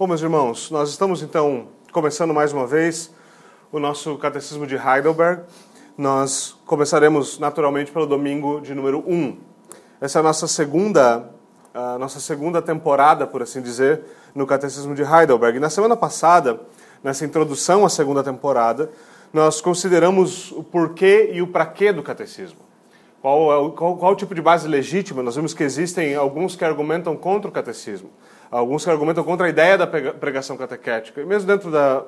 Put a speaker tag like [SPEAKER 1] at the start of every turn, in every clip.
[SPEAKER 1] Bom, meus irmãos, nós estamos então começando mais uma vez o nosso Catecismo de Heidelberg. Nós começaremos naturalmente pelo domingo de número 1. Essa é a nossa segunda, a nossa segunda temporada, por assim dizer, no Catecismo de Heidelberg. Na semana passada, nessa introdução à segunda temporada, nós consideramos o porquê e o praquê do catecismo. Qual, é o, qual, qual o tipo de base legítima? Nós vimos que existem alguns que argumentam contra o catecismo alguns que argumentam contra a ideia da pregação catequética. E mesmo dentro da,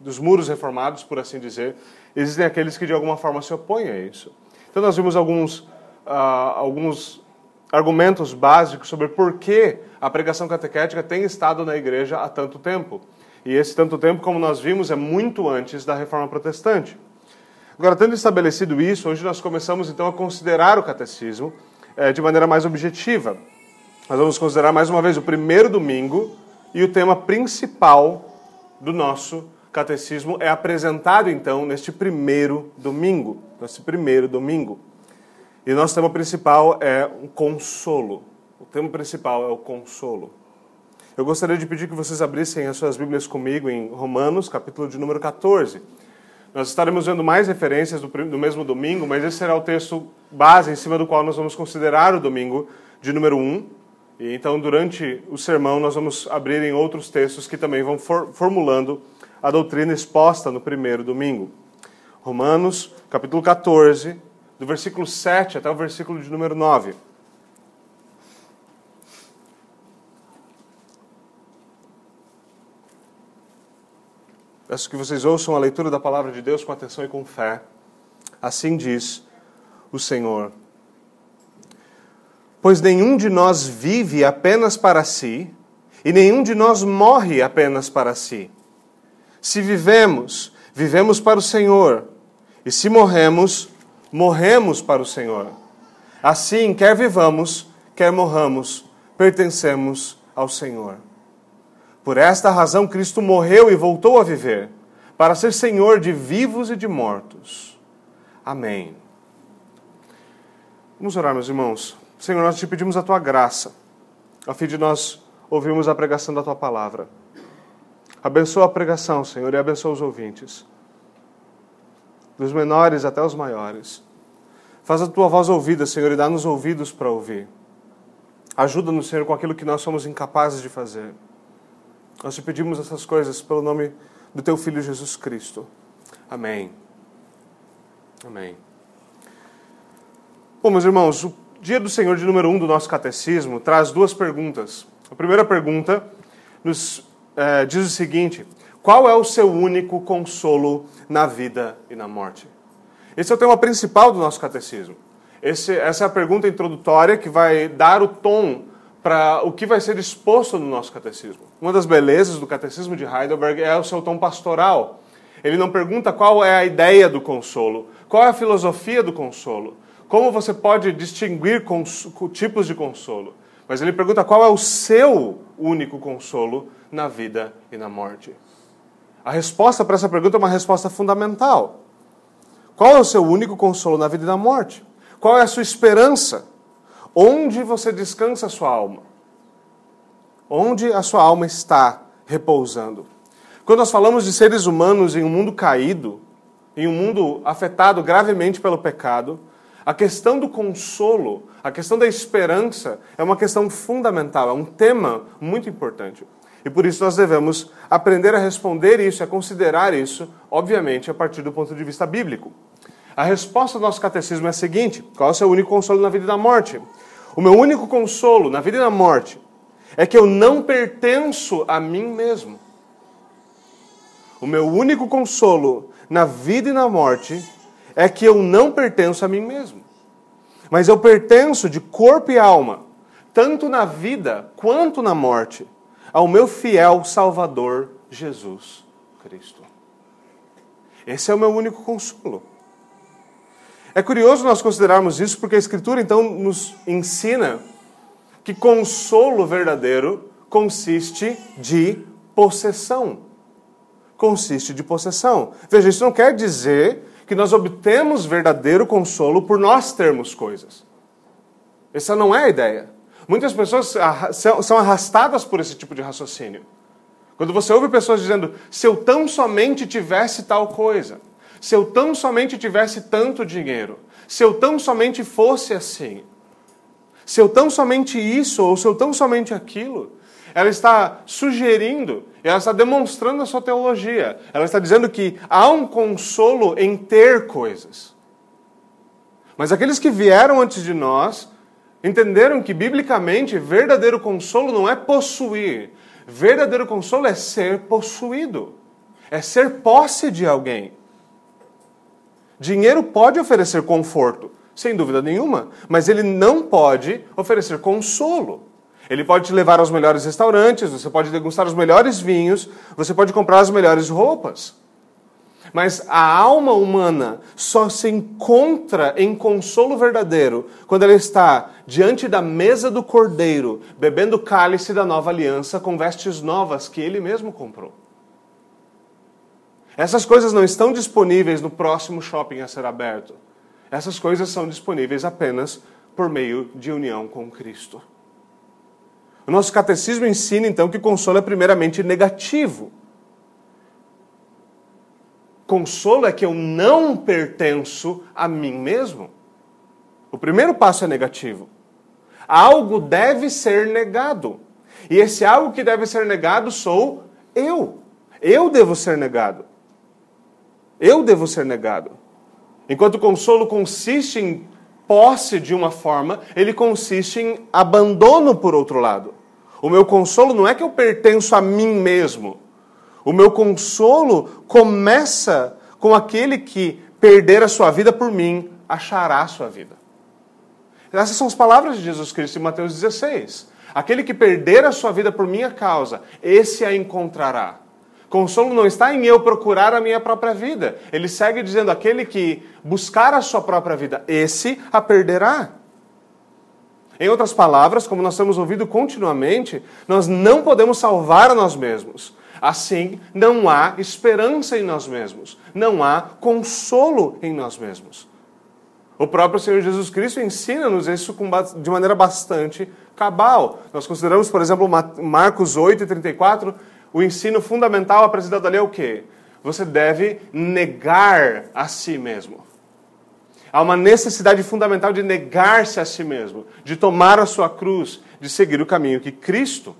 [SPEAKER 1] dos muros reformados, por assim dizer, existem aqueles que de alguma forma se opõem a isso. Então nós vimos alguns, uh, alguns argumentos básicos sobre por que a pregação catequética tem estado na igreja há tanto tempo. E esse tanto tempo, como nós vimos, é muito antes da reforma protestante. Agora, tendo estabelecido isso, hoje nós começamos então a considerar o catecismo eh, de maneira mais objetiva. Nós vamos considerar mais uma vez o primeiro domingo e o tema principal do nosso catecismo é apresentado então neste primeiro domingo, nesse primeiro domingo. E nosso tema principal é um consolo. O tema principal é o consolo. Eu gostaria de pedir que vocês abrissem as suas Bíblias comigo em Romanos, capítulo de número 14. Nós estaremos vendo mais referências do, do mesmo domingo, mas esse será o texto base em cima do qual nós vamos considerar o domingo de número 1. E então, durante o sermão, nós vamos abrir em outros textos que também vão for formulando a doutrina exposta no primeiro domingo. Romanos, capítulo 14, do versículo 7 até o versículo de número 9. Peço que vocês ouçam a leitura da palavra de Deus com atenção e com fé. Assim diz o Senhor Pois nenhum de nós vive apenas para si, e nenhum de nós morre apenas para si. Se vivemos, vivemos para o Senhor, e se morremos, morremos para o Senhor. Assim, quer vivamos, quer morramos, pertencemos ao Senhor. Por esta razão, Cristo morreu e voltou a viver, para ser Senhor de vivos e de mortos. Amém. Vamos orar, meus irmãos. Senhor, nós te pedimos a tua graça, a fim de nós ouvirmos a pregação da tua palavra. Abençoa a pregação, Senhor, e abençoa os ouvintes, dos menores até os maiores. Faz a tua voz ouvida, Senhor, e dá-nos ouvidos para ouvir. Ajuda-nos, Senhor, com aquilo que nós somos incapazes de fazer. Nós te pedimos essas coisas pelo nome do teu Filho Jesus Cristo. Amém. Amém. Bom, meus irmãos, o Dia do Senhor de número 1 um do nosso catecismo traz duas perguntas. A primeira pergunta nos é, diz o seguinte: Qual é o seu único consolo na vida e na morte? Esse é o tema principal do nosso catecismo. Esse, essa é a pergunta introdutória que vai dar o tom para o que vai ser exposto no nosso catecismo. Uma das belezas do catecismo de Heidelberg é o seu tom pastoral. Ele não pergunta qual é a ideia do consolo, qual é a filosofia do consolo, como você pode distinguir tipos de consolo? Mas ele pergunta qual é o seu único consolo na vida e na morte. A resposta para essa pergunta é uma resposta fundamental. Qual é o seu único consolo na vida e na morte? Qual é a sua esperança? Onde você descansa a sua alma? Onde a sua alma está repousando? Quando nós falamos de seres humanos em um mundo caído, em um mundo afetado gravemente pelo pecado, a questão do consolo, a questão da esperança é uma questão fundamental, é um tema muito importante. E por isso nós devemos aprender a responder isso, a considerar isso, obviamente, a partir do ponto de vista bíblico. A resposta do nosso catecismo é a seguinte: qual é o seu único consolo na vida e na morte? O meu único consolo na vida e na morte é que eu não pertenço a mim mesmo. O meu único consolo na vida e na morte é que eu não pertenço a mim mesmo. Mas eu pertenço de corpo e alma, tanto na vida quanto na morte, ao meu fiel Salvador Jesus Cristo. Esse é o meu único consolo. É curioso nós considerarmos isso porque a Escritura então nos ensina que consolo verdadeiro consiste de possessão. Consiste de possessão. Veja, isso não quer dizer que nós obtemos verdadeiro consolo por nós termos coisas. Essa não é a ideia. Muitas pessoas são arrastadas por esse tipo de raciocínio. Quando você ouve pessoas dizendo, se eu tão somente tivesse tal coisa, se eu tão somente tivesse tanto dinheiro, se eu tão somente fosse assim, se eu tão somente isso ou se eu tão somente aquilo, ela está sugerindo, ela está demonstrando a sua teologia. Ela está dizendo que há um consolo em ter coisas. Mas aqueles que vieram antes de nós entenderam que, biblicamente, verdadeiro consolo não é possuir. Verdadeiro consolo é ser possuído, é ser posse de alguém. Dinheiro pode oferecer conforto, sem dúvida nenhuma, mas ele não pode oferecer consolo. Ele pode te levar aos melhores restaurantes, você pode degustar os melhores vinhos, você pode comprar as melhores roupas. Mas a alma humana só se encontra em consolo verdadeiro quando ela está diante da mesa do cordeiro, bebendo o cálice da nova aliança com vestes novas que ele mesmo comprou. Essas coisas não estão disponíveis no próximo shopping a ser aberto. Essas coisas são disponíveis apenas por meio de união com Cristo. O nosso catecismo ensina então que consolo é primeiramente negativo. Consolo é que eu não pertenço a mim mesmo. O primeiro passo é negativo. Algo deve ser negado. E esse algo que deve ser negado sou eu. Eu devo ser negado. Eu devo ser negado. Enquanto consolo consiste em posse de uma forma, ele consiste em abandono por outro lado. O meu consolo não é que eu pertenço a mim mesmo. O meu consolo começa com aquele que perder a sua vida por mim, achará a sua vida. Essas são as palavras de Jesus Cristo em Mateus 16. Aquele que perder a sua vida por minha causa, esse a encontrará. Consolo não está em eu procurar a minha própria vida. Ele segue dizendo: aquele que buscar a sua própria vida, esse a perderá. Em outras palavras, como nós temos ouvido continuamente, nós não podemos salvar nós mesmos. Assim, não há esperança em nós mesmos, não há consolo em nós mesmos. O próprio Senhor Jesus Cristo ensina-nos isso de maneira bastante cabal. Nós consideramos, por exemplo, Marcos 8 e 34, o ensino fundamental apresentado ali é o quê? Você deve negar a si mesmo. Há uma necessidade fundamental de negar-se a si mesmo, de tomar a sua cruz, de seguir o caminho que Cristo.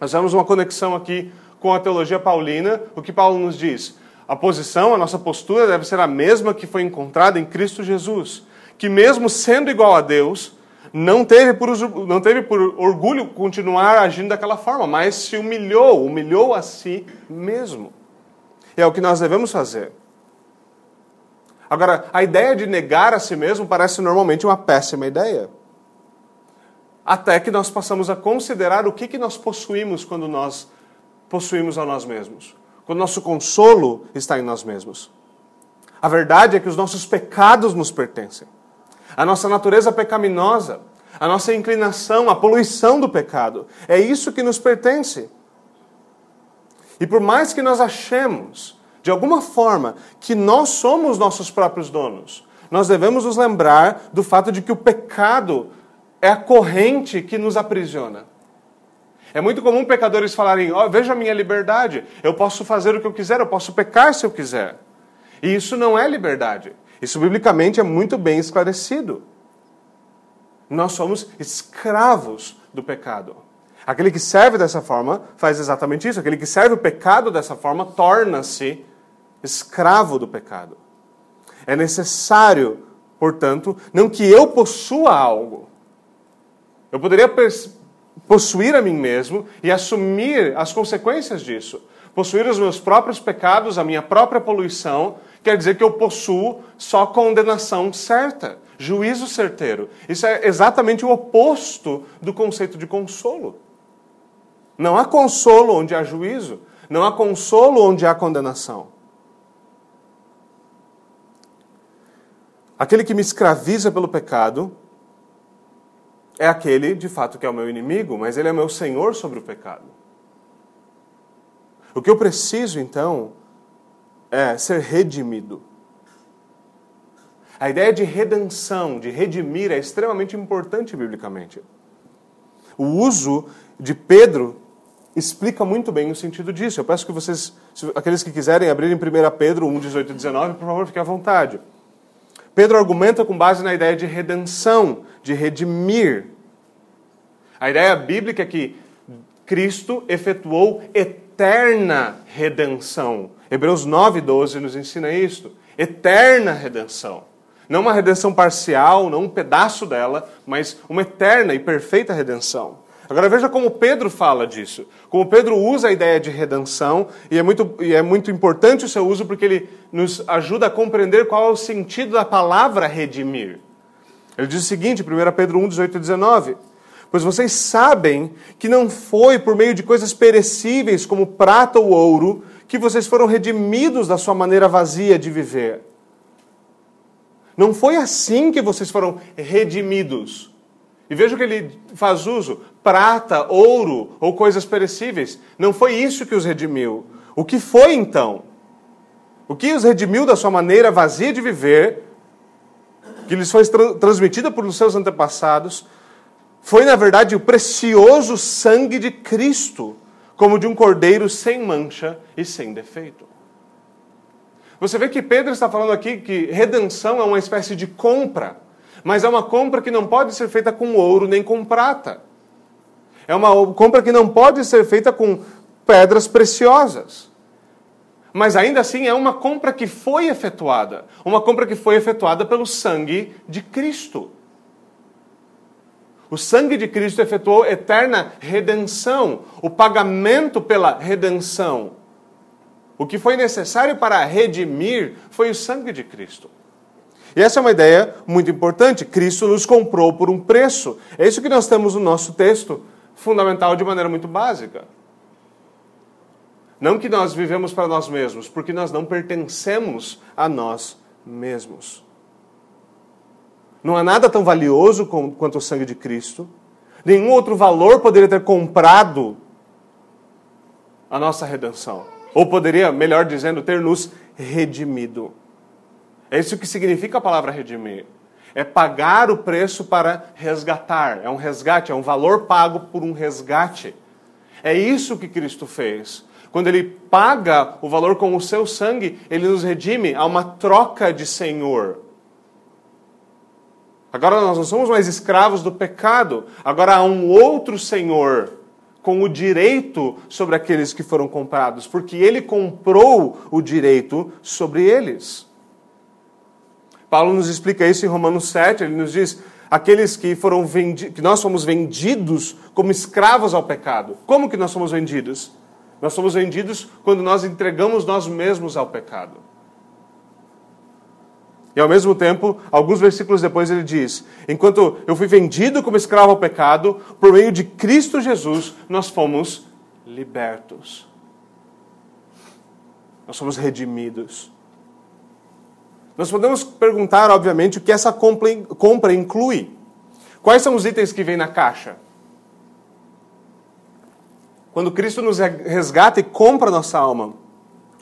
[SPEAKER 1] Nós temos uma conexão aqui com a teologia paulina, o que Paulo nos diz? A posição, a nossa postura deve ser a mesma que foi encontrada em Cristo Jesus, que mesmo sendo igual a Deus, não teve por, não teve por orgulho continuar agindo daquela forma, mas se humilhou, humilhou a si mesmo. E é o que nós devemos fazer. Agora, a ideia de negar a si mesmo parece normalmente uma péssima ideia. Até que nós passamos a considerar o que, que nós possuímos quando nós possuímos a nós mesmos. Quando nosso consolo está em nós mesmos. A verdade é que os nossos pecados nos pertencem. A nossa natureza pecaminosa, a nossa inclinação, a poluição do pecado. É isso que nos pertence. E por mais que nós achemos de alguma forma, que nós somos nossos próprios donos. Nós devemos nos lembrar do fato de que o pecado é a corrente que nos aprisiona. É muito comum pecadores falarem: oh, veja a minha liberdade, eu posso fazer o que eu quiser, eu posso pecar se eu quiser. E isso não é liberdade. Isso biblicamente é muito bem esclarecido. Nós somos escravos do pecado. Aquele que serve dessa forma faz exatamente isso. Aquele que serve o pecado dessa forma torna-se escravo do pecado. É necessário, portanto, não que eu possua algo. Eu poderia possuir a mim mesmo e assumir as consequências disso. Possuir os meus próprios pecados, a minha própria poluição, quer dizer que eu possuo só condenação certa, juízo certeiro. Isso é exatamente o oposto do conceito de consolo. Não há consolo onde há juízo, não há consolo onde há condenação. Aquele que me escraviza pelo pecado é aquele, de fato, que é o meu inimigo, mas ele é meu senhor sobre o pecado. O que eu preciso, então, é ser redimido. A ideia de redenção, de redimir, é extremamente importante biblicamente. O uso de Pedro explica muito bem o sentido disso. Eu peço que vocês, aqueles que quiserem abrir em 1 Pedro 1, 18 e 19, por favor, fiquem à vontade. Pedro argumenta com base na ideia de redenção, de redimir. A ideia bíblica é que Cristo efetuou eterna redenção. Hebreus 9, 12 nos ensina isto. Eterna redenção. Não uma redenção parcial, não um pedaço dela, mas uma eterna e perfeita redenção. Agora veja como Pedro fala disso. Como Pedro usa a ideia de redenção, e é muito, e é muito importante o seu uso porque ele nos ajuda a compreender qual é o sentido da palavra redimir. Ele diz o seguinte, 1 Pedro 1, 18 e 19. Pois vocês sabem que não foi por meio de coisas perecíveis como prata ou ouro que vocês foram redimidos da sua maneira vazia de viver. Não foi assim que vocês foram redimidos. E veja que ele faz uso: prata, ouro ou coisas perecíveis. Não foi isso que os redimiu. O que foi então? O que os redimiu da sua maneira vazia de viver, que lhes foi tra transmitida por seus antepassados, foi na verdade o precioso sangue de Cristo, como de um cordeiro sem mancha e sem defeito. Você vê que Pedro está falando aqui que redenção é uma espécie de compra, mas é uma compra que não pode ser feita com ouro nem com prata. É uma compra que não pode ser feita com pedras preciosas. Mas ainda assim é uma compra que foi efetuada. Uma compra que foi efetuada pelo sangue de Cristo. O sangue de Cristo efetuou eterna redenção, o pagamento pela redenção. O que foi necessário para redimir foi o sangue de Cristo. E essa é uma ideia muito importante. Cristo nos comprou por um preço. É isso que nós temos no nosso texto fundamental de maneira muito básica. Não que nós vivemos para nós mesmos, porque nós não pertencemos a nós mesmos. Não há nada tão valioso quanto o sangue de Cristo. Nenhum outro valor poderia ter comprado a nossa redenção. Ou poderia, melhor dizendo, ter nos redimido. É isso que significa a palavra redimir é pagar o preço para resgatar. É um resgate, é um valor pago por um resgate. É isso que Cristo fez. Quando ele paga o valor com o seu sangue, ele nos redime a uma troca de senhor. Agora nós não somos mais escravos do pecado, agora há um outro senhor com o direito sobre aqueles que foram comprados, porque ele comprou o direito sobre eles. Paulo nos explica isso em Romanos 7, ele nos diz: aqueles que foram vendidos, que nós fomos vendidos como escravos ao pecado. Como que nós somos vendidos? Nós somos vendidos quando nós entregamos nós mesmos ao pecado. E ao mesmo tempo, alguns versículos depois ele diz: Enquanto eu fui vendido como escravo ao pecado, por meio de Cristo Jesus, nós fomos libertos. Nós somos redimidos. Nós podemos perguntar, obviamente, o que essa compra inclui. Quais são os itens que vêm na caixa? Quando Cristo nos resgata e compra nossa alma,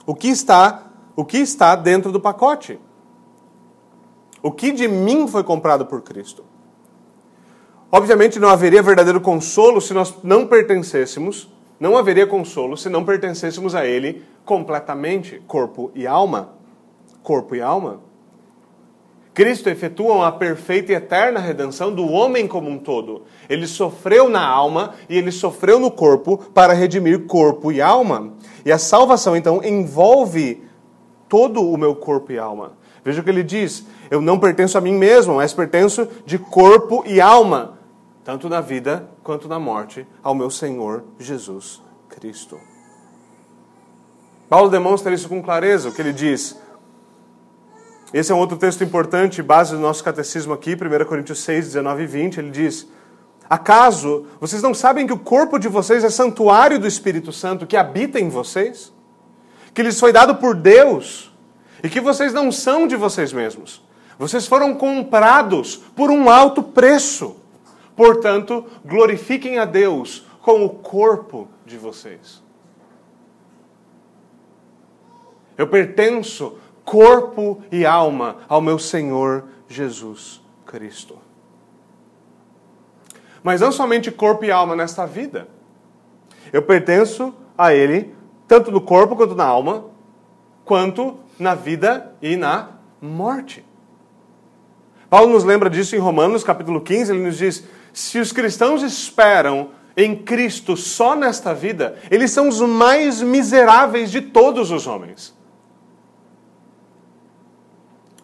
[SPEAKER 1] o que está, o que está dentro do pacote? O que de mim foi comprado por Cristo? Obviamente não haveria verdadeiro consolo se nós não pertencêssemos, não haveria consolo se não pertencêssemos a Ele completamente, corpo e alma corpo e alma. Cristo efetua uma perfeita e eterna redenção do homem como um todo. Ele sofreu na alma e ele sofreu no corpo para redimir corpo e alma. E a salvação, então, envolve todo o meu corpo e alma. Veja o que ele diz: Eu não pertenço a mim mesmo, mas pertenço de corpo e alma, tanto na vida quanto na morte, ao meu Senhor Jesus Cristo. Paulo demonstra isso com clareza, o que ele diz: esse é um outro texto importante, base do nosso catecismo aqui, 1 Coríntios 6, 19 e 20. Ele diz: Acaso vocês não sabem que o corpo de vocês é santuário do Espírito Santo que habita em vocês? Que lhes foi dado por Deus e que vocês não são de vocês mesmos. Vocês foram comprados por um alto preço. Portanto, glorifiquem a Deus com o corpo de vocês. Eu pertenço corpo e alma ao meu Senhor Jesus Cristo. Mas não somente corpo e alma nesta vida. Eu pertenço a Ele, tanto no corpo quanto na alma, quanto na vida e na morte. Paulo nos lembra disso em Romanos, capítulo 15, ele nos diz: se os cristãos esperam em Cristo só nesta vida, eles são os mais miseráveis de todos os homens.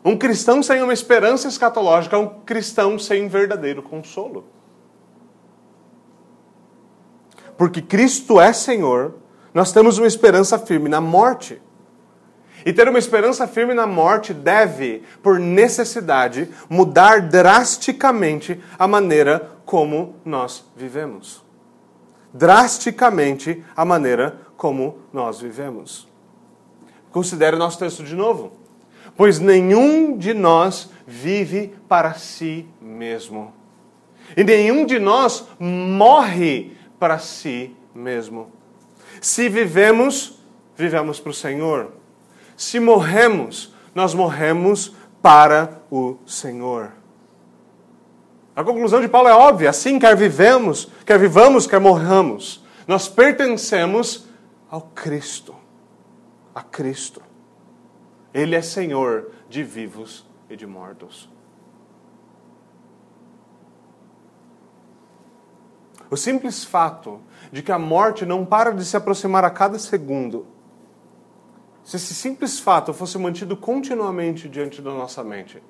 [SPEAKER 1] Um cristão sem uma esperança escatológica é um cristão sem verdadeiro consolo. Porque Cristo é Senhor, nós temos uma esperança firme na morte. E ter uma esperança firme na morte deve, por necessidade, mudar drasticamente a maneira como nós vivemos. Drasticamente a maneira como nós vivemos. Considere o nosso texto de novo. Pois nenhum de nós vive para si mesmo. E nenhum de nós morre para si mesmo. Se vivemos, vivemos para o Senhor. Se morremos, nós morremos para o Senhor. A conclusão de Paulo é óbvia: assim, quer vivemos, quer vivamos, quer morramos, nós pertencemos ao Cristo. A Cristo. Ele é Senhor de vivos e de mortos. O simples fato de que a morte não para de se aproximar a cada segundo, se esse simples fato fosse mantido continuamente diante da nossa mente,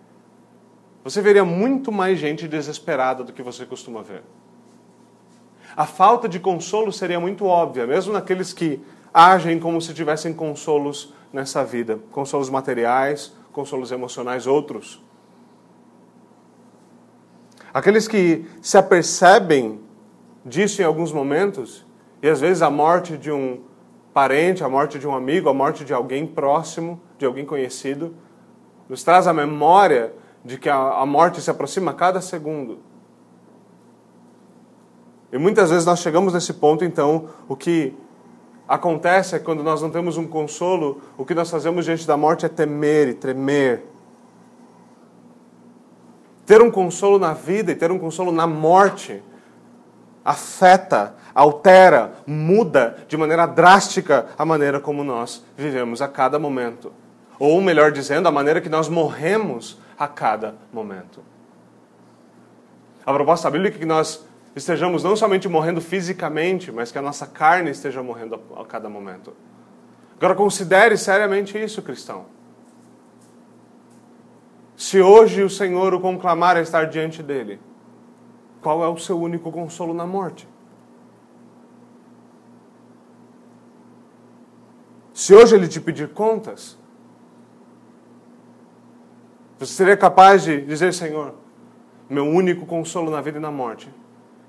[SPEAKER 1] você veria muito mais gente desesperada do que você costuma ver. A falta de consolo seria muito óbvia, mesmo naqueles que agem como se tivessem consolos nessa vida consolos materiais, consolos emocionais, outros. Aqueles que se apercebem disso em alguns momentos, e às vezes a morte de um parente, a morte de um amigo, a morte de alguém próximo, de alguém conhecido, nos traz a memória de que a, morte se aproxima a cada segundo. E muitas vezes nós chegamos nesse ponto, então, o que acontece é quando nós não temos um consolo, o que nós fazemos diante da morte é temer e tremer. Ter um consolo na vida e ter um consolo na morte afeta, altera, muda de maneira drástica a maneira como nós vivemos a cada momento. Ou, melhor dizendo, a maneira que nós morremos a cada momento. A proposta bíblica é que nós estejamos não somente morrendo fisicamente, mas que a nossa carne esteja morrendo a cada momento. Agora considere seriamente isso, cristão. Se hoje o Senhor o conclamar a estar diante dele, qual é o seu único consolo na morte? Se hoje ele te pedir contas, você seria capaz de dizer, Senhor, meu único consolo na vida e na morte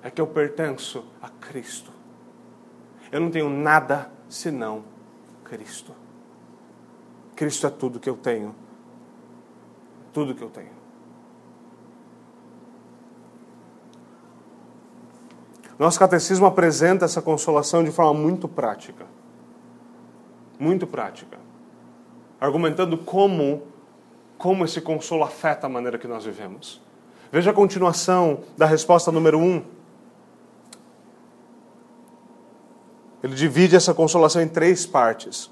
[SPEAKER 1] é que eu pertenço a Cristo. Eu não tenho nada senão Cristo. Cristo é tudo que eu tenho. Tudo que eu tenho. Nosso catecismo apresenta essa consolação de forma muito prática. Muito prática. Argumentando como como esse consolo afeta a maneira que nós vivemos. Veja a continuação da resposta número 1. Um. Ele divide essa consolação em três partes.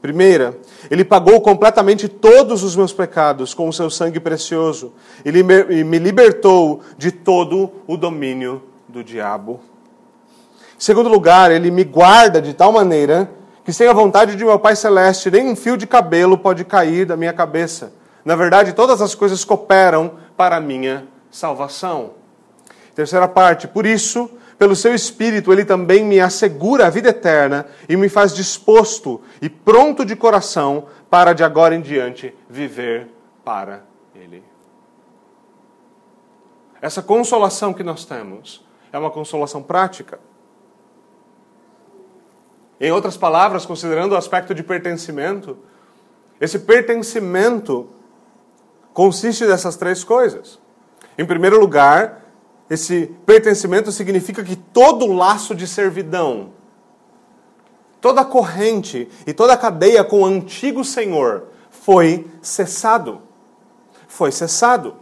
[SPEAKER 1] Primeira, ele pagou completamente todos os meus pecados com o seu sangue precioso e me libertou de todo o domínio do diabo. Em segundo lugar, ele me guarda de tal maneira que sem a vontade de meu Pai Celeste, nem um fio de cabelo pode cair da minha cabeça. Na verdade, todas as coisas cooperam para a minha salvação. Terceira parte, por isso, pelo seu Espírito, ele também me assegura a vida eterna e me faz disposto e pronto de coração para de agora em diante viver para Ele. Essa consolação que nós temos é uma consolação prática. Em outras palavras, considerando o aspecto de pertencimento, esse pertencimento consiste dessas três coisas. Em primeiro lugar, esse pertencimento significa que todo laço de servidão, toda corrente e toda cadeia com o antigo Senhor foi cessado. Foi cessado.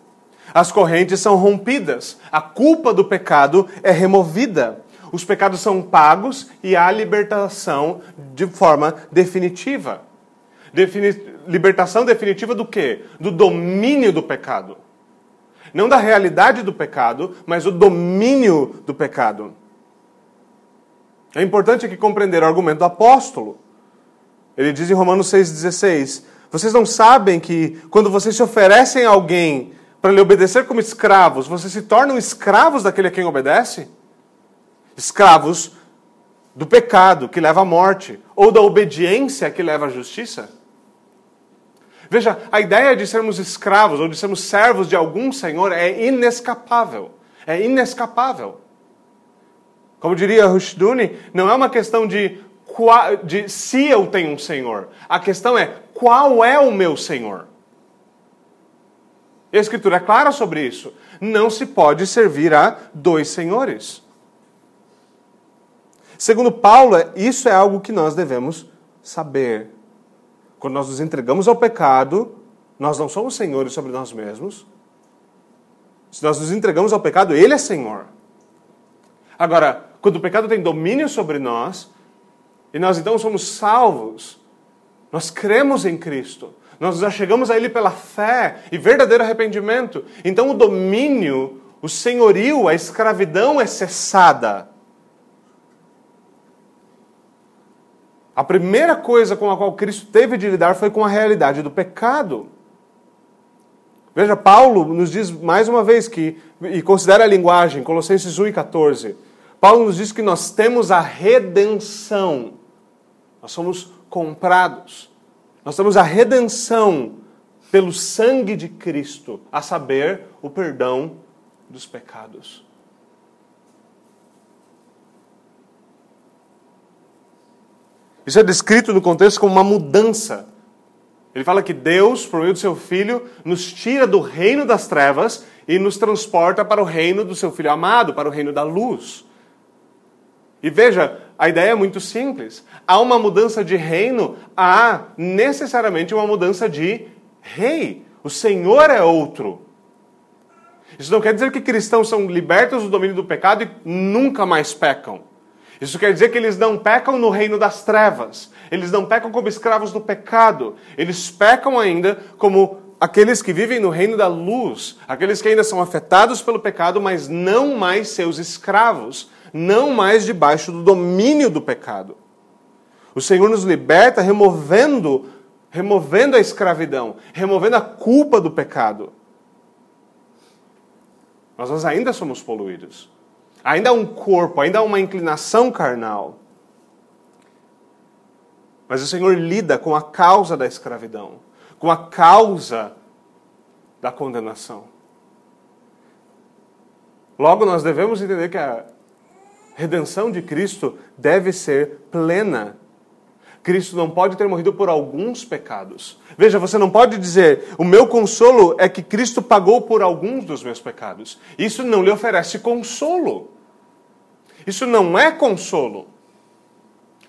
[SPEAKER 1] As correntes são rompidas, a culpa do pecado é removida. os pecados são pagos e há libertação de forma definitiva. Defini libertação definitiva do quê? Do domínio do pecado. Não da realidade do pecado, mas o domínio do pecado. É importante aqui compreender o argumento do apóstolo. Ele diz em Romanos 6,16: Vocês não sabem que quando vocês se oferecem a alguém para lhe obedecer como escravos, vocês se tornam escravos daquele a quem obedece? Escravos do pecado que leva à morte, ou da obediência que leva à justiça? Veja, a ideia de sermos escravos ou de sermos servos de algum senhor é inescapável. É inescapável. Como diria Rushduni, não é uma questão de, de se eu tenho um senhor. A questão é qual é o meu senhor. E a Escritura é clara sobre isso. Não se pode servir a dois senhores. Segundo Paulo, isso é algo que nós devemos saber. Quando nós nos entregamos ao pecado, nós não somos senhores sobre nós mesmos. Se nós nos entregamos ao pecado, Ele é Senhor. Agora, quando o pecado tem domínio sobre nós, e nós então somos salvos, nós cremos em Cristo, nós nos achegamos a Ele pela fé e verdadeiro arrependimento, então o domínio, o senhorio, a escravidão é cessada. A primeira coisa com a qual Cristo teve de lidar foi com a realidade do pecado. Veja, Paulo nos diz mais uma vez que, e considera a linguagem, Colossenses 1 e 14. Paulo nos diz que nós temos a redenção. Nós somos comprados. Nós temos a redenção pelo sangue de Cristo, a saber, o perdão dos pecados. Isso é descrito no contexto como uma mudança. Ele fala que Deus, por meio do seu Filho, nos tira do reino das trevas e nos transporta para o reino do seu Filho amado, para o reino da luz. E veja, a ideia é muito simples. Há uma mudança de reino, há necessariamente uma mudança de rei. O Senhor é outro. Isso não quer dizer que cristãos são libertos do domínio do pecado e nunca mais pecam. Isso quer dizer que eles não pecam no reino das trevas. Eles não pecam como escravos do pecado. Eles pecam ainda como aqueles que vivem no reino da luz, aqueles que ainda são afetados pelo pecado, mas não mais seus escravos, não mais debaixo do domínio do pecado. O Senhor nos liberta removendo removendo a escravidão, removendo a culpa do pecado. Mas nós ainda somos poluídos. Ainda há um corpo, ainda há uma inclinação carnal. Mas o Senhor lida com a causa da escravidão, com a causa da condenação. Logo, nós devemos entender que a redenção de Cristo deve ser plena Cristo não pode ter morrido por alguns pecados. Veja, você não pode dizer, o meu consolo é que Cristo pagou por alguns dos meus pecados. Isso não lhe oferece consolo. Isso não é consolo.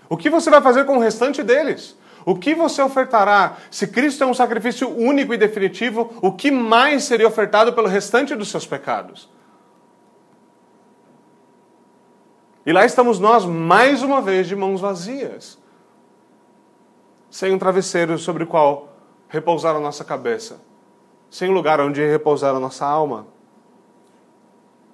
[SPEAKER 1] O que você vai fazer com o restante deles? O que você ofertará? Se Cristo é um sacrifício único e definitivo, o que mais seria ofertado pelo restante dos seus pecados? E lá estamos nós, mais uma vez, de mãos vazias sem um travesseiro sobre o qual repousar a nossa cabeça, sem um lugar onde repousar a nossa alma.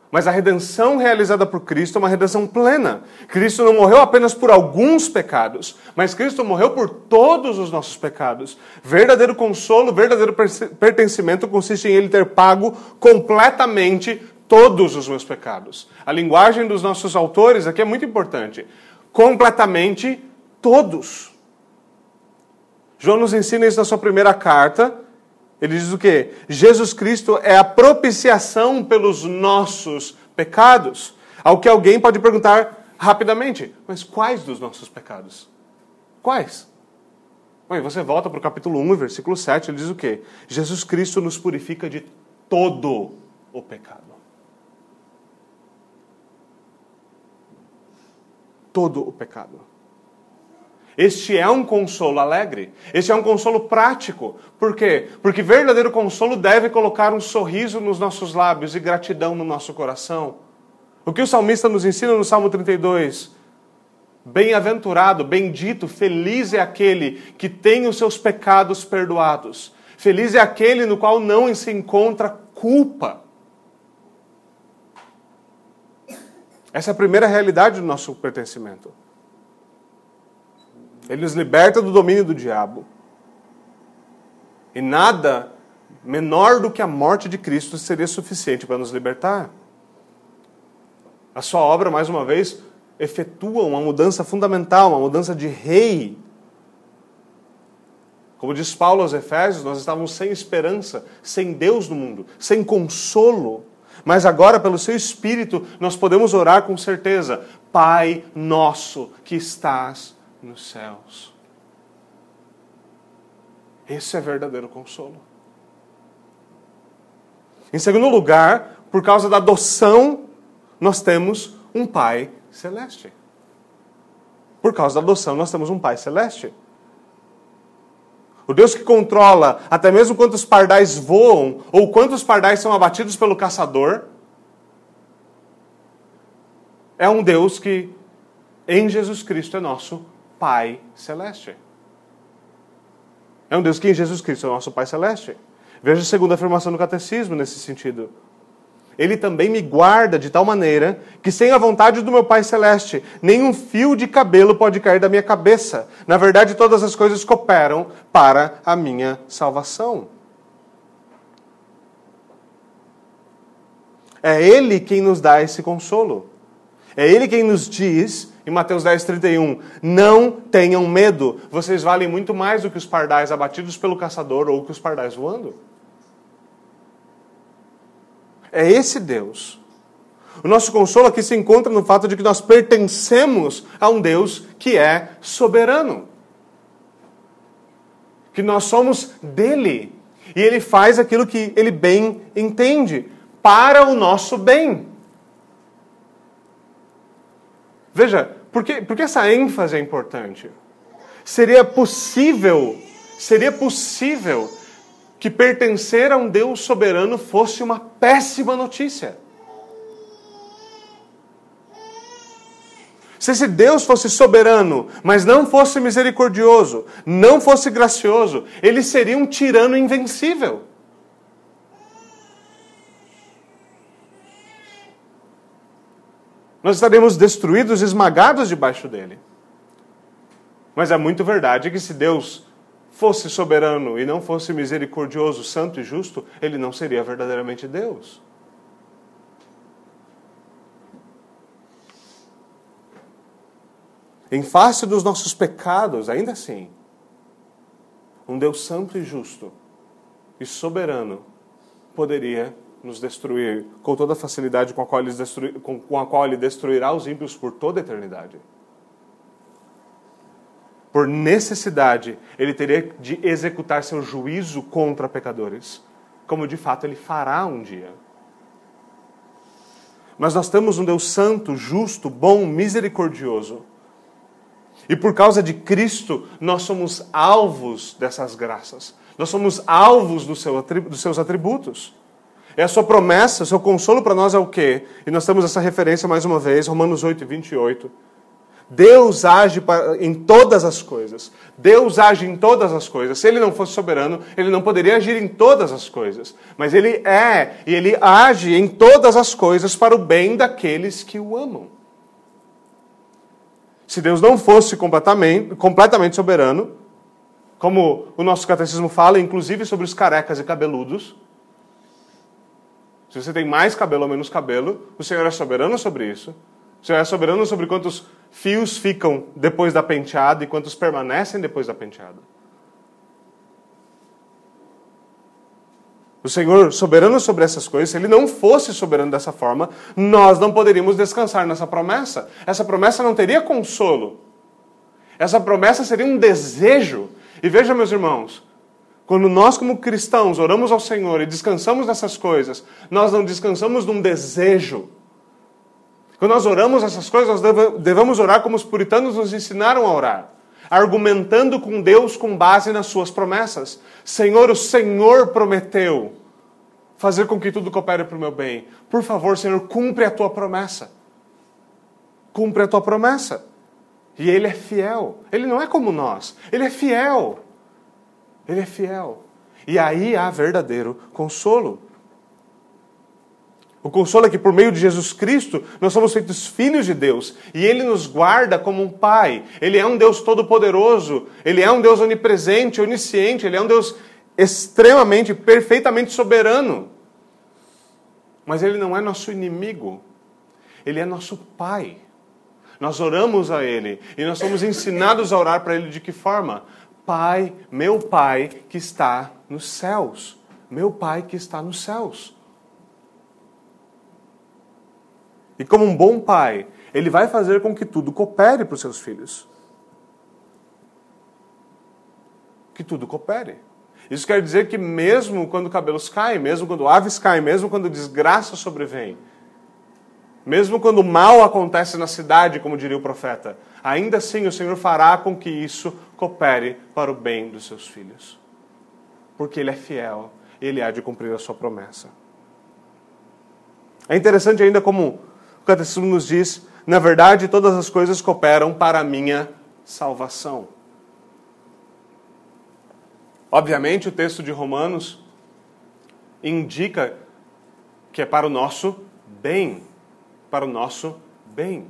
[SPEAKER 1] Mas a redenção realizada por Cristo é uma redenção plena. Cristo não morreu apenas por alguns pecados, mas Cristo morreu por todos os nossos pecados. Verdadeiro consolo, verdadeiro pertencimento consiste em Ele ter pago completamente todos os meus pecados. A linguagem dos nossos autores aqui é muito importante. Completamente todos. João nos ensina isso na sua primeira carta. Ele diz o quê? Jesus Cristo é a propiciação pelos nossos pecados. Ao que alguém pode perguntar rapidamente: mas quais dos nossos pecados? Quais? Bem, você volta para o capítulo 1, versículo 7, ele diz o quê? Jesus Cristo nos purifica de todo o pecado. Todo o pecado. Este é um consolo alegre. Este é um consolo prático. Por quê? Porque verdadeiro consolo deve colocar um sorriso nos nossos lábios e gratidão no nosso coração. O que o salmista nos ensina no Salmo 32? Bem-aventurado, bendito, feliz é aquele que tem os seus pecados perdoados. Feliz é aquele no qual não se encontra culpa. Essa é a primeira realidade do nosso pertencimento. Ele nos liberta do domínio do diabo. E nada menor do que a morte de Cristo seria suficiente para nos libertar. A sua obra, mais uma vez, efetua uma mudança fundamental, uma mudança de rei. Como diz Paulo aos Efésios, nós estávamos sem esperança, sem Deus no mundo, sem consolo. Mas agora, pelo seu Espírito, nós podemos orar com certeza: Pai nosso que estás nos céus. Esse é verdadeiro consolo. Em segundo lugar, por causa da adoção, nós temos um Pai celeste. Por causa da adoção, nós temos um Pai celeste. O Deus que controla até mesmo quantos pardais voam ou quantos pardais são abatidos pelo caçador, é um Deus que, em Jesus Cristo, é nosso Pai celeste. É um Deus que em Jesus Cristo é o nosso Pai Celeste. Veja a segunda afirmação do catecismo nesse sentido. Ele também me guarda de tal maneira que, sem a vontade do meu Pai Celeste, nenhum fio de cabelo pode cair da minha cabeça. Na verdade, todas as coisas cooperam para a minha salvação. É Ele quem nos dá esse consolo. É Ele quem nos diz em Mateus 10, 31, não tenham medo, vocês valem muito mais do que os pardais abatidos pelo caçador ou que os pardais voando. É esse Deus. O nosso consolo aqui se encontra no fato de que nós pertencemos a um Deus que é soberano. Que nós somos dele. E ele faz aquilo que ele bem entende, para o nosso bem. Veja, por que, por que essa ênfase é importante? Seria possível, seria possível que pertencer a um Deus soberano fosse uma péssima notícia. Se esse Deus fosse soberano, mas não fosse misericordioso, não fosse gracioso, ele seria um tirano invencível. Nós estaremos destruídos, esmagados debaixo dele. Mas é muito verdade que se Deus fosse soberano e não fosse misericordioso, santo e justo, ele não seria verdadeiramente Deus. Em face dos nossos pecados, ainda assim, um Deus santo e justo e soberano poderia nos destruir com toda a facilidade com a qual ele, destruir, com, com a qual ele destruirá os ímpios por toda a eternidade. Por necessidade, ele teria de executar seu juízo contra pecadores, como de fato ele fará um dia. Mas nós temos um Deus santo, justo, bom, misericordioso. E por causa de Cristo, nós somos alvos dessas graças. Nós somos alvos do seu, dos seus atributos. É a sua promessa, o seu consolo para nós é o quê? E nós temos essa referência mais uma vez, Romanos 8, 28. Deus age em todas as coisas. Deus age em todas as coisas. Se ele não fosse soberano, ele não poderia agir em todas as coisas. Mas ele é e ele age em todas as coisas para o bem daqueles que o amam. Se Deus não fosse completamente, completamente soberano, como o nosso catecismo fala, inclusive sobre os carecas e cabeludos, se você tem mais cabelo ou menos cabelo, o Senhor é soberano sobre isso. O Senhor é soberano sobre quantos fios ficam depois da penteada e quantos permanecem depois da penteada. O Senhor, soberano sobre essas coisas, se Ele não fosse soberano dessa forma, nós não poderíamos descansar nessa promessa. Essa promessa não teria consolo. Essa promessa seria um desejo. E veja, meus irmãos, quando nós, como cristãos, oramos ao Senhor e descansamos nessas coisas, nós não descansamos num desejo. Quando nós oramos essas coisas, nós devemos orar como os puritanos nos ensinaram a orar, argumentando com Deus com base nas suas promessas. Senhor, o Senhor prometeu fazer com que tudo coopere para o meu bem. Por favor, Senhor, cumpre a tua promessa. cumpre a tua promessa. E ele é fiel. Ele não é como nós. Ele é fiel. Ele é fiel. E aí há verdadeiro consolo. O consolo é que por meio de Jesus Cristo nós somos feitos filhos de Deus e Ele nos guarda como um Pai. Ele é um Deus todo-poderoso, Ele é um Deus onipresente, onisciente, Ele é um Deus extremamente, perfeitamente soberano. Mas Ele não é nosso inimigo, Ele é nosso Pai. Nós oramos a Ele e nós somos ensinados a orar para Ele de que forma? Pai, meu Pai que está nos céus. Meu Pai que está nos céus. E como um bom pai, ele vai fazer com que tudo coopere para os seus filhos. Que tudo coopere. Isso quer dizer que mesmo quando cabelos caem, mesmo quando aves caem, mesmo quando desgraça sobrevém, mesmo quando mal acontece na cidade, como diria o profeta, ainda assim o Senhor fará com que isso coopere para o bem dos seus filhos. Porque Ele é fiel, Ele há de cumprir a sua promessa. É interessante ainda como o Catecismo nos diz: na verdade, todas as coisas cooperam para a minha salvação. Obviamente, o texto de Romanos indica que é para o nosso bem para o nosso bem.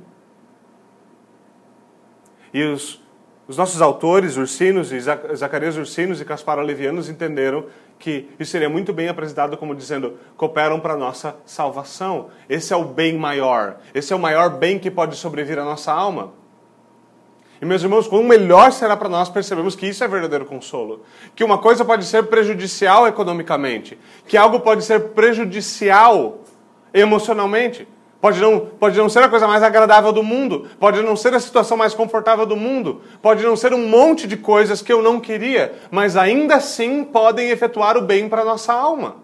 [SPEAKER 1] E os, os nossos autores, Ursinos, e Zacarias Ursinos e Caspar Olevianos, entenderam que isso seria muito bem apresentado como dizendo: cooperam para a nossa salvação. Esse é o bem maior. Esse é o maior bem que pode sobreviver à nossa alma. E, meus irmãos, quão melhor será para nós percebermos que isso é verdadeiro consolo. Que uma coisa pode ser prejudicial economicamente, que algo pode ser prejudicial emocionalmente. Pode não, pode não ser a coisa mais agradável do mundo, pode não ser a situação mais confortável do mundo, pode não ser um monte de coisas que eu não queria, mas ainda assim podem efetuar o bem para a nossa alma.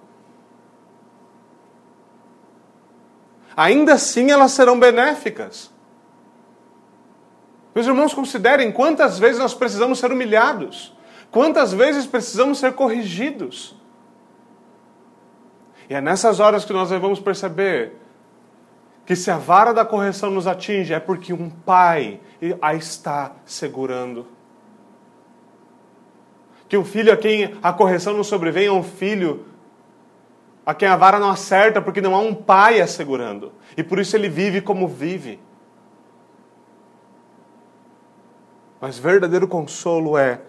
[SPEAKER 1] Ainda assim elas serão benéficas. Meus irmãos, considerem quantas vezes nós precisamos ser humilhados, quantas vezes precisamos ser corrigidos. E é nessas horas que nós vamos perceber que se a vara da correção nos atinge é porque um pai a está segurando. Que um filho a quem a correção não sobrevém é um filho a quem a vara não acerta porque não há um pai assegurando. E por isso ele vive como vive. Mas verdadeiro consolo é: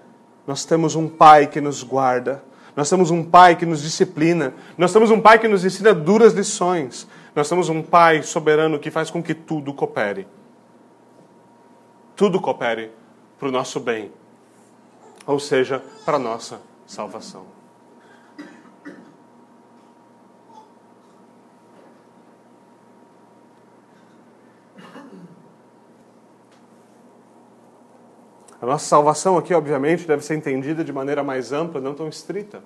[SPEAKER 1] nós temos um pai que nos guarda, nós temos um pai que nos disciplina, nós temos um pai que nos ensina duras lições, nós temos um Pai soberano que faz com que tudo coopere. Tudo coopere para o nosso bem, ou seja, para a nossa salvação. A nossa salvação aqui, obviamente, deve ser entendida de maneira mais ampla, não tão estrita.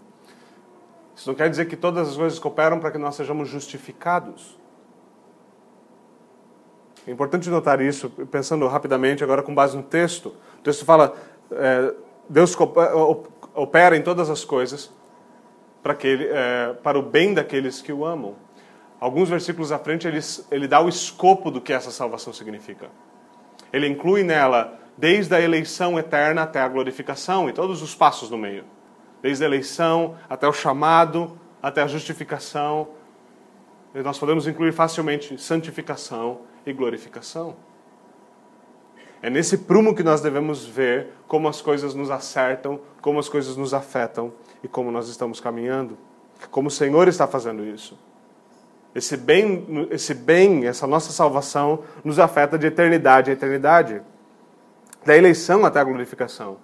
[SPEAKER 1] Isso não quer dizer que todas as coisas cooperam para que nós sejamos justificados. É importante notar isso, pensando rapidamente agora com base no texto. O texto fala: é, Deus opera em todas as coisas para, aquele, é, para o bem daqueles que o amam. Alguns versículos à frente ele, ele dá o escopo do que essa salvação significa. Ele inclui nela desde a eleição eterna até a glorificação e todos os passos no meio. Desde a eleição até o chamado, até a justificação. Nós podemos incluir facilmente santificação e glorificação. É nesse prumo que nós devemos ver como as coisas nos acertam, como as coisas nos afetam e como nós estamos caminhando. Como o Senhor está fazendo isso. Esse bem, esse bem, essa nossa salvação nos afeta de eternidade a eternidade. Da eleição até a glorificação.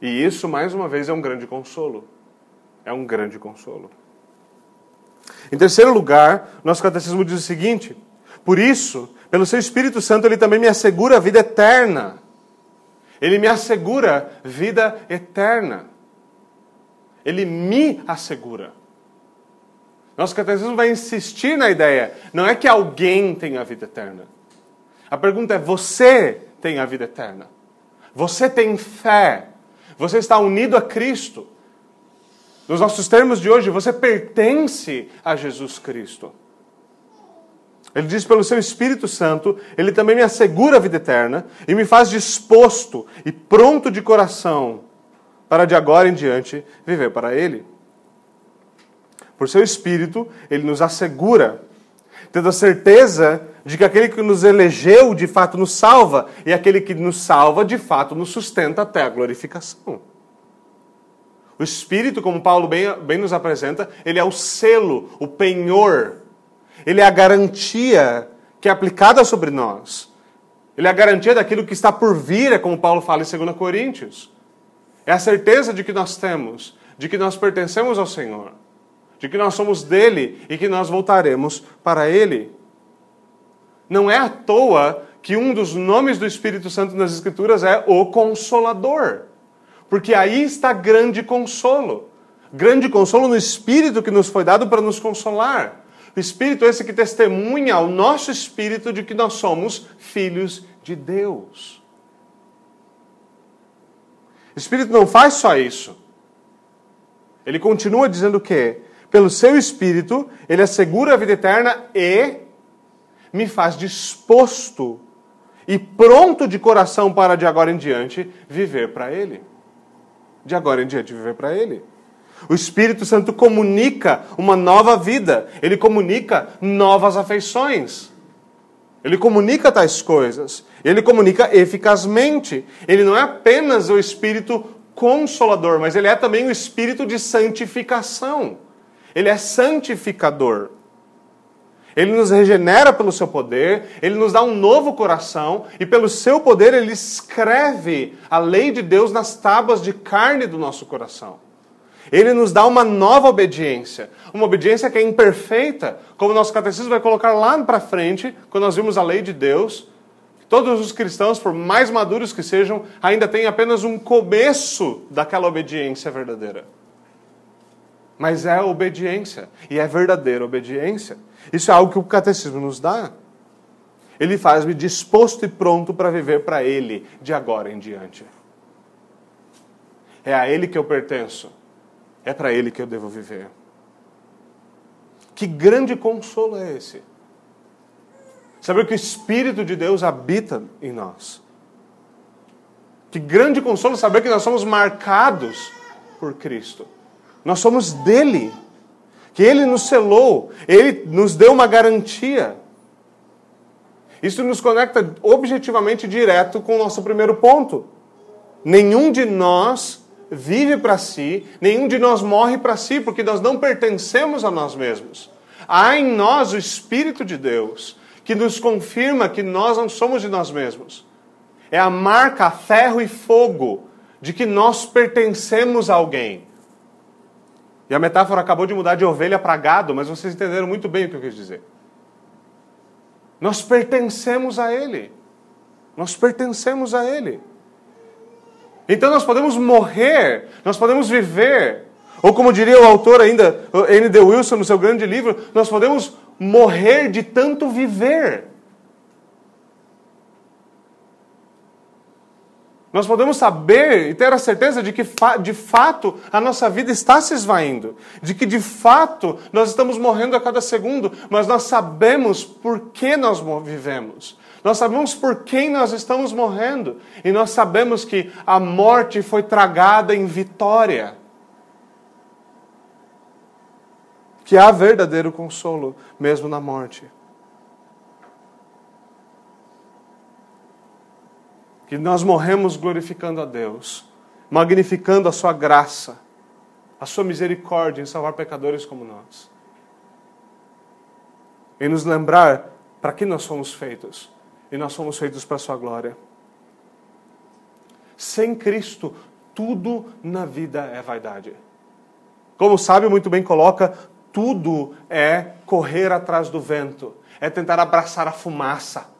[SPEAKER 1] E isso, mais uma vez, é um grande consolo. É um grande consolo. Em terceiro lugar, nosso catecismo diz o seguinte: por isso, pelo seu Espírito Santo, ele também me assegura a vida eterna. Ele me assegura vida eterna. Ele me assegura. Nosso catecismo vai insistir na ideia, não é que alguém tem a vida eterna. A pergunta é: você tem a vida eterna? Você tem fé? Você está unido a Cristo? Nos nossos termos de hoje, você pertence a Jesus Cristo. Ele diz: pelo seu Espírito Santo, ele também me assegura a vida eterna e me faz disposto e pronto de coração para de agora em diante viver para ele. Por seu Espírito, ele nos assegura, tendo a certeza de que aquele que nos elegeu de fato nos salva e aquele que nos salva de fato nos sustenta até a glorificação. O Espírito, como Paulo bem, bem nos apresenta, ele é o selo, o penhor ele é a garantia que é aplicada sobre nós. Ele é a garantia daquilo que está por vir, é como Paulo fala em 2 Coríntios. É a certeza de que nós temos, de que nós pertencemos ao Senhor, de que nós somos dele e que nós voltaremos para ele. Não é à toa que um dos nomes do Espírito Santo nas Escrituras é o Consolador, porque aí está grande consolo. Grande consolo no Espírito que nos foi dado para nos consolar. O Espírito é esse que testemunha ao nosso espírito de que nós somos filhos de Deus. O Espírito não faz só isso. Ele continua dizendo que, pelo seu Espírito, ele assegura a vida eterna e me faz disposto e pronto de coração para de agora em diante viver para Ele. De agora em diante viver para Ele. O Espírito Santo comunica uma nova vida, ele comunica novas afeições. Ele comunica tais coisas, ele comunica eficazmente. Ele não é apenas o Espírito consolador, mas ele é também o Espírito de santificação. Ele é santificador. Ele nos regenera pelo seu poder, ele nos dá um novo coração e pelo seu poder ele escreve a lei de Deus nas tábuas de carne do nosso coração. Ele nos dá uma nova obediência, uma obediência que é imperfeita, como o nosso catecismo vai colocar lá para frente, quando nós vimos a lei de Deus. Todos os cristãos, por mais maduros que sejam, ainda têm apenas um começo daquela obediência verdadeira. Mas é obediência, e é verdadeira obediência. Isso é algo que o catecismo nos dá. Ele faz-me disposto e pronto para viver para Ele de agora em diante. É a Ele que eu pertenço é para Ele que eu devo viver. Que grande consolo é esse? Saber que o Espírito de Deus habita em nós. Que grande consolo saber que nós somos marcados por Cristo. Nós somos dele. Que ele nos selou, ele nos deu uma garantia. Isso nos conecta objetivamente direto com o nosso primeiro ponto. Nenhum de nós vive para si, nenhum de nós morre para si, porque nós não pertencemos a nós mesmos. Há em nós o Espírito de Deus, que nos confirma que nós não somos de nós mesmos. É a marca ferro e fogo de que nós pertencemos a alguém. E a metáfora acabou de mudar de ovelha para gado, mas vocês entenderam muito bem o que eu quis dizer. Nós pertencemos a Ele. Nós pertencemos a Ele. Então nós podemos morrer, nós podemos viver. Ou como diria o autor ainda, N.D. Wilson, no seu grande livro, nós podemos morrer de tanto viver. Nós podemos saber e ter a certeza de que de fato a nossa vida está se esvaindo, de que de fato nós estamos morrendo a cada segundo, mas nós sabemos por que nós vivemos. Nós sabemos por quem nós estamos morrendo. E nós sabemos que a morte foi tragada em vitória. Que há verdadeiro consolo mesmo na morte. Que nós morremos glorificando a Deus, magnificando a Sua graça, a Sua misericórdia em salvar pecadores como nós. E nos lembrar para que nós fomos feitos e nós fomos feitos para a Sua glória. Sem Cristo, tudo na vida é vaidade. Como o sábio muito bem coloca, tudo é correr atrás do vento, é tentar abraçar a fumaça.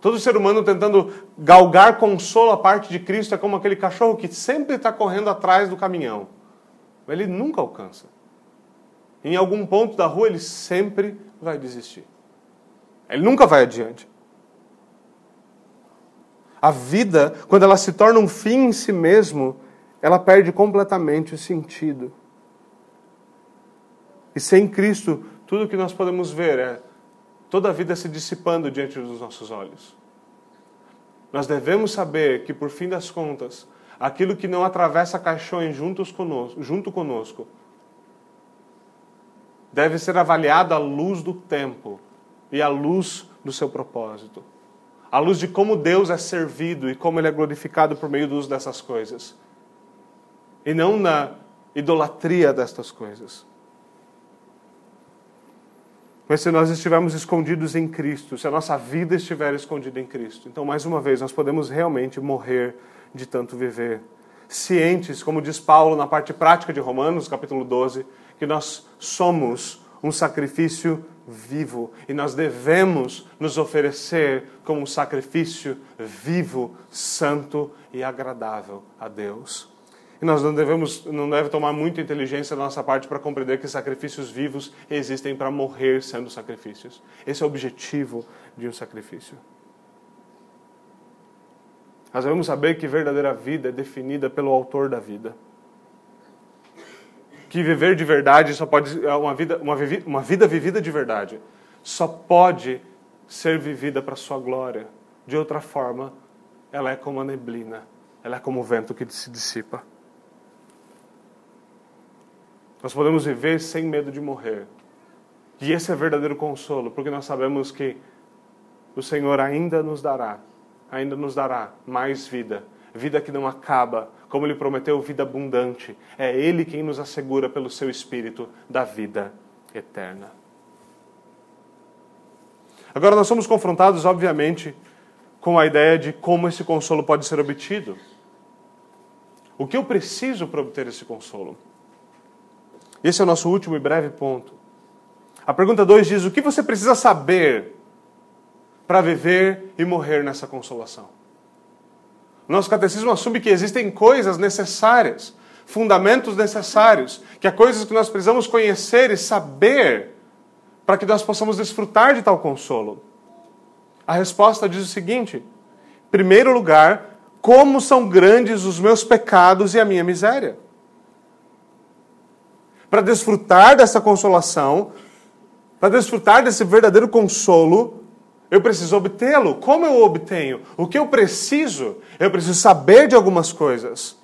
[SPEAKER 1] Todo ser humano tentando galgar consolo à parte de Cristo é como aquele cachorro que sempre está correndo atrás do caminhão. Ele nunca alcança. Em algum ponto da rua ele sempre vai desistir. Ele nunca vai adiante. A vida, quando ela se torna um fim em si mesmo, ela perde completamente o sentido. E sem Cristo, tudo que nós podemos ver é toda a vida se dissipando diante dos nossos olhos. Nós devemos saber que, por fim das contas, aquilo que não atravessa caixões juntos conosco, junto conosco deve ser avaliado à luz do tempo e à luz do seu propósito. À luz de como Deus é servido e como Ele é glorificado por meio do uso dessas coisas. E não na idolatria destas coisas. Mas se nós estivermos escondidos em Cristo, se a nossa vida estiver escondida em Cristo, então, mais uma vez, nós podemos realmente morrer de tanto viver. Cientes, como diz Paulo na parte prática de Romanos, capítulo 12, que nós somos um sacrifício vivo e nós devemos nos oferecer como um sacrifício vivo, santo e agradável a Deus. E nós não devemos, não deve tomar muita inteligência da nossa parte para compreender que sacrifícios vivos existem para morrer sendo sacrifícios. Esse é o objetivo de um sacrifício. Nós devemos saber que verdadeira vida é definida pelo autor da vida. Que viver de verdade só pode é uma vida, uma, uma vida vivida de verdade só pode ser vivida para sua glória. De outra forma, ela é como a neblina, ela é como o vento que se dissipa. Nós podemos viver sem medo de morrer. E esse é verdadeiro consolo, porque nós sabemos que o Senhor ainda nos dará, ainda nos dará mais vida, vida que não acaba, como ele prometeu, vida abundante. É ele quem nos assegura pelo seu espírito da vida eterna. Agora nós somos confrontados, obviamente, com a ideia de como esse consolo pode ser obtido. O que eu preciso para obter esse consolo? Esse é o nosso último e breve ponto. A pergunta 2 diz: O que você precisa saber para viver e morrer nessa consolação? Nosso catecismo assume que existem coisas necessárias, fundamentos necessários, que há coisas que nós precisamos conhecer e saber para que nós possamos desfrutar de tal consolo. A resposta diz o seguinte: primeiro lugar, como são grandes os meus pecados e a minha miséria para desfrutar dessa consolação, para desfrutar desse verdadeiro consolo, eu preciso obtê-lo. Como eu obtenho? O que eu preciso? Eu preciso saber de algumas coisas.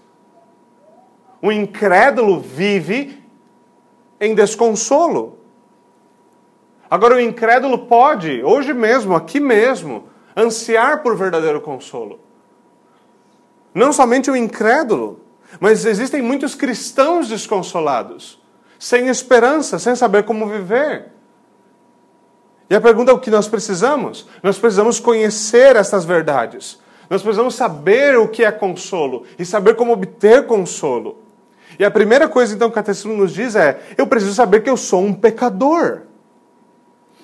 [SPEAKER 1] O incrédulo vive em desconsolo. Agora, o incrédulo pode, hoje mesmo, aqui mesmo, ansiar por verdadeiro consolo. Não somente o incrédulo, mas existem muitos cristãos desconsolados sem esperança, sem saber como viver. E a pergunta é o que nós precisamos? Nós precisamos conhecer essas verdades. Nós precisamos saber o que é consolo e saber como obter consolo. E a primeira coisa então que o catecismo nos diz é: eu preciso saber que eu sou um pecador.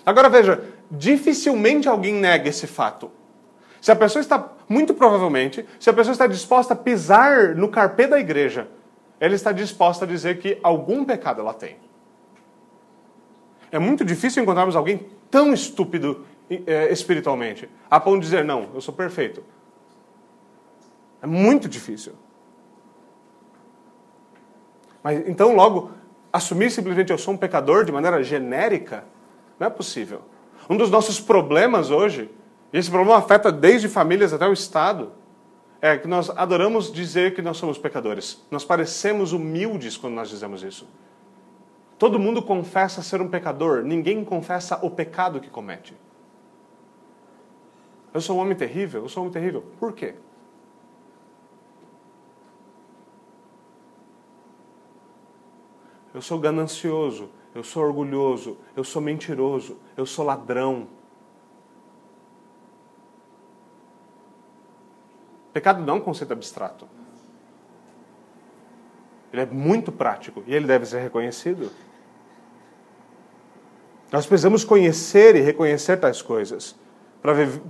[SPEAKER 1] Agora veja, dificilmente alguém nega esse fato. Se a pessoa está, muito provavelmente, se a pessoa está disposta a pisar no carpê da igreja ela está disposta a dizer que algum pecado ela tem. É muito difícil encontrarmos alguém tão estúpido é, espiritualmente, a ponto de dizer, não, eu sou perfeito. É muito difícil. Mas então, logo, assumir simplesmente eu sou um pecador de maneira genérica, não é possível. Um dos nossos problemas hoje, e esse problema afeta desde famílias até o Estado, é que nós adoramos dizer que nós somos pecadores. Nós parecemos humildes quando nós dizemos isso. Todo mundo confessa ser um pecador, ninguém confessa o pecado que comete. Eu sou um homem terrível, eu sou um homem terrível. Por quê? Eu sou ganancioso, eu sou orgulhoso, eu sou mentiroso, eu sou ladrão, Pecado não é um conceito abstrato. Ele é muito prático e ele deve ser reconhecido. Nós precisamos conhecer e reconhecer tais coisas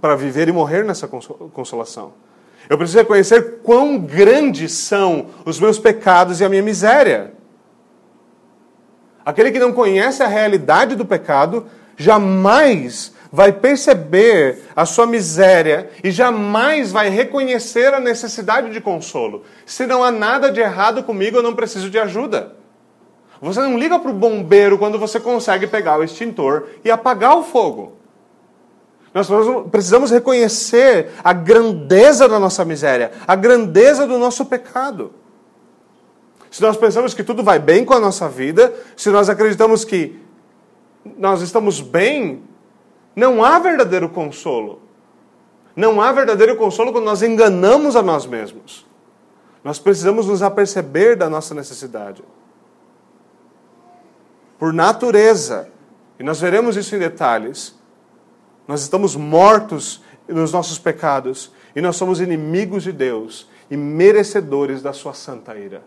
[SPEAKER 1] para viver e morrer nessa consolação. Eu preciso reconhecer quão grandes são os meus pecados e a minha miséria. Aquele que não conhece a realidade do pecado jamais vai perceber a sua miséria e jamais vai reconhecer a necessidade de consolo. Se não há nada de errado comigo, eu não preciso de ajuda. Você não liga para o bombeiro quando você consegue pegar o extintor e apagar o fogo. Nós precisamos reconhecer a grandeza da nossa miséria, a grandeza do nosso pecado. Se nós pensamos que tudo vai bem com a nossa vida, se nós acreditamos que nós estamos bem, não há verdadeiro consolo. Não há verdadeiro consolo quando nós enganamos a nós mesmos. Nós precisamos nos aperceber da nossa necessidade. Por natureza, e nós veremos isso em detalhes, nós estamos mortos nos nossos pecados e nós somos inimigos de Deus e merecedores da sua santa ira,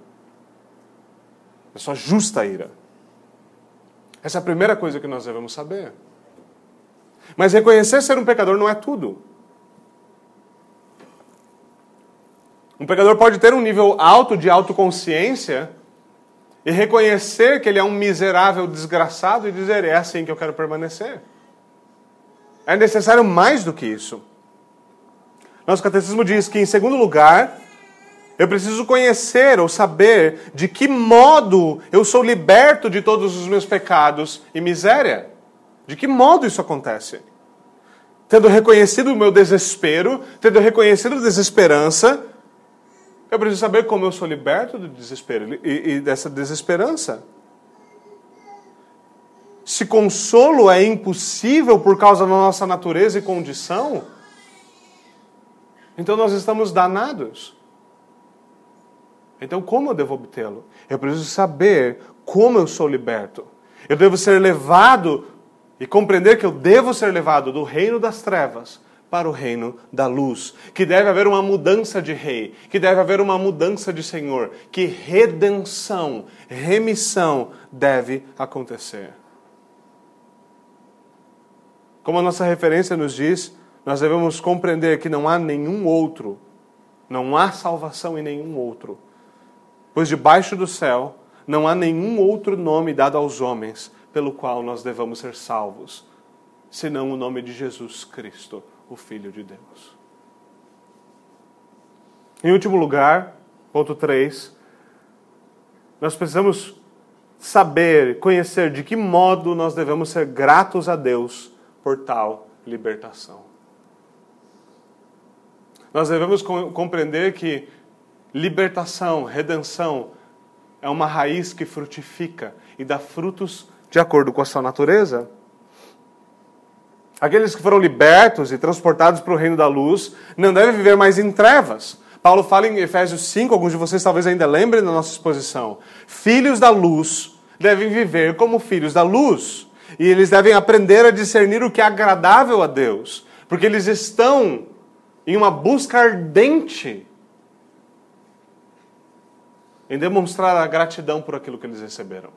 [SPEAKER 1] da sua justa ira. Essa é a primeira coisa que nós devemos saber. Mas reconhecer ser um pecador não é tudo. Um pecador pode ter um nível alto de autoconsciência e reconhecer que ele é um miserável desgraçado e dizer: é assim que eu quero permanecer. É necessário mais do que isso. Nosso catecismo diz que, em segundo lugar, eu preciso conhecer ou saber de que modo eu sou liberto de todos os meus pecados e miséria. De que modo isso acontece? Tendo reconhecido o meu desespero, tendo reconhecido a desesperança, eu preciso saber como eu sou liberto do desespero e, e dessa desesperança. Se consolo é impossível por causa da nossa natureza e condição, então nós estamos danados. Então, como eu devo obtê-lo? Eu preciso saber como eu sou liberto. Eu devo ser levado e compreender que eu devo ser levado do reino das trevas para o reino da luz, que deve haver uma mudança de rei, que deve haver uma mudança de senhor, que redenção, remissão deve acontecer. Como a nossa referência nos diz, nós devemos compreender que não há nenhum outro, não há salvação em nenhum outro, pois debaixo do céu não há nenhum outro nome dado aos homens pelo qual nós devamos ser salvos, senão o nome de Jesus Cristo o Filho de Deus. Em último lugar, ponto 3, nós precisamos saber, conhecer de que modo nós devemos ser gratos a Deus por tal libertação. Nós devemos compreender que libertação, redenção, é uma raiz que frutifica e dá frutos de acordo com a sua natureza. Aqueles que foram libertos e transportados para o reino da luz não devem viver mais em trevas. Paulo fala em Efésios 5, alguns de vocês talvez ainda lembrem da nossa exposição. Filhos da luz devem viver como filhos da luz. E eles devem aprender a discernir o que é agradável a Deus. Porque eles estão em uma busca ardente em demonstrar a gratidão por aquilo que eles receberam.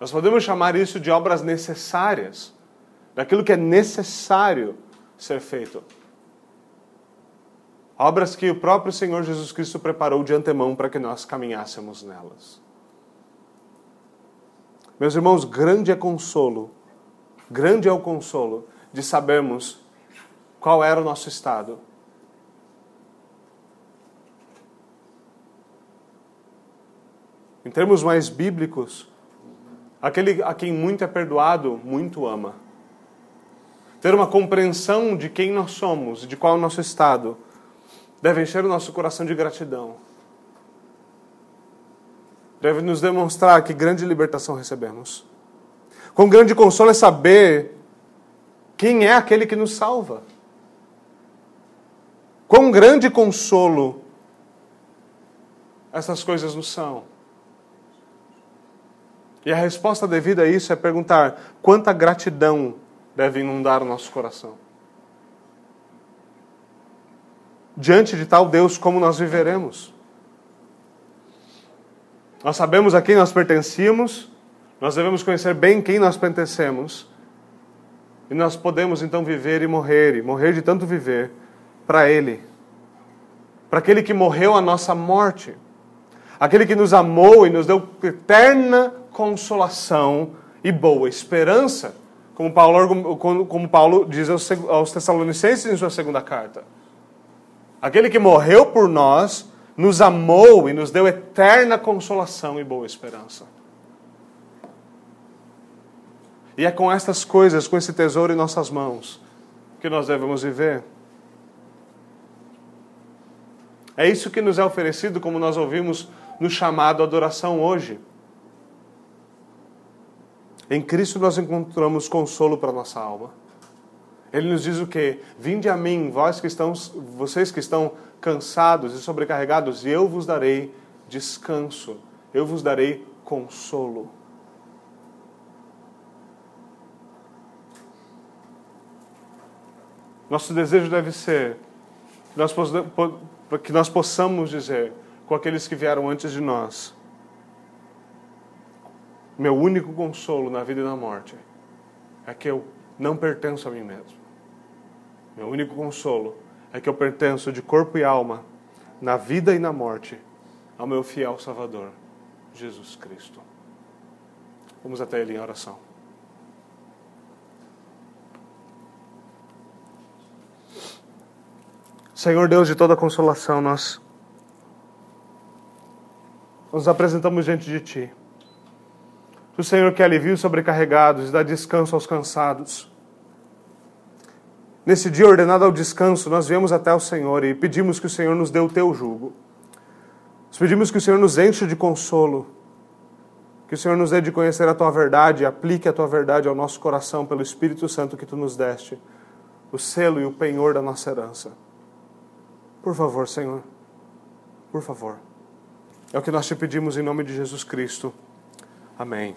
[SPEAKER 1] Nós podemos chamar isso de obras necessárias, daquilo que é necessário ser feito. Obras que o próprio Senhor Jesus Cristo preparou de antemão para que nós caminhássemos nelas. Meus irmãos, grande é consolo, grande é o consolo de sabermos qual era o nosso estado. Em termos mais bíblicos, Aquele a quem muito é perdoado, muito ama. Ter uma compreensão de quem nós somos, de qual é o nosso estado, deve encher o nosso coração de gratidão. Deve nos demonstrar que grande libertação recebemos. Com grande consolo é saber quem é aquele que nos salva. Quão grande consolo essas coisas nos são. E a resposta devida a isso é perguntar quanta gratidão deve inundar o nosso coração. Diante de tal Deus, como nós viveremos? Nós sabemos a quem nós pertencíamos, nós devemos conhecer bem quem nós pertencemos, e nós podemos então viver e morrer, e morrer de tanto viver, para Ele, para aquele que morreu a nossa morte, aquele que nos amou e nos deu eterna consolação e boa esperança, como Paulo, como Paulo diz aos Tessalonicenses em sua segunda carta. Aquele que morreu por nós nos amou e nos deu eterna consolação e boa esperança. E é com estas coisas, com esse tesouro em nossas mãos, que nós devemos viver. É isso que nos é oferecido, como nós ouvimos no chamado adoração hoje. Em Cristo nós encontramos consolo para nossa alma. Ele nos diz o quê? Vinde a mim, vós que estão, vocês que estão cansados e sobrecarregados, e eu vos darei descanso. Eu vos darei consolo. Nosso desejo deve ser que nós possamos dizer com aqueles que vieram antes de nós: meu único consolo na vida e na morte é que eu não pertenço a mim mesmo. Meu único consolo é que eu pertenço de corpo e alma, na vida e na morte, ao meu fiel Salvador, Jesus Cristo. Vamos até Ele em oração. Senhor Deus de toda consolação, nós nos apresentamos diante de Ti. O Senhor que alivia os sobrecarregados e dá descanso aos cansados. Nesse dia ordenado ao descanso, nós viemos até o Senhor e pedimos que o Senhor nos dê o Teu jugo. Nós pedimos que o Senhor nos enche de consolo, que o Senhor nos dê de conhecer a Tua verdade e aplique a Tua verdade ao nosso coração pelo Espírito Santo que Tu nos deste, o selo e o penhor da nossa herança. Por favor, Senhor. Por favor. É o que nós te pedimos em nome de Jesus Cristo. Amém.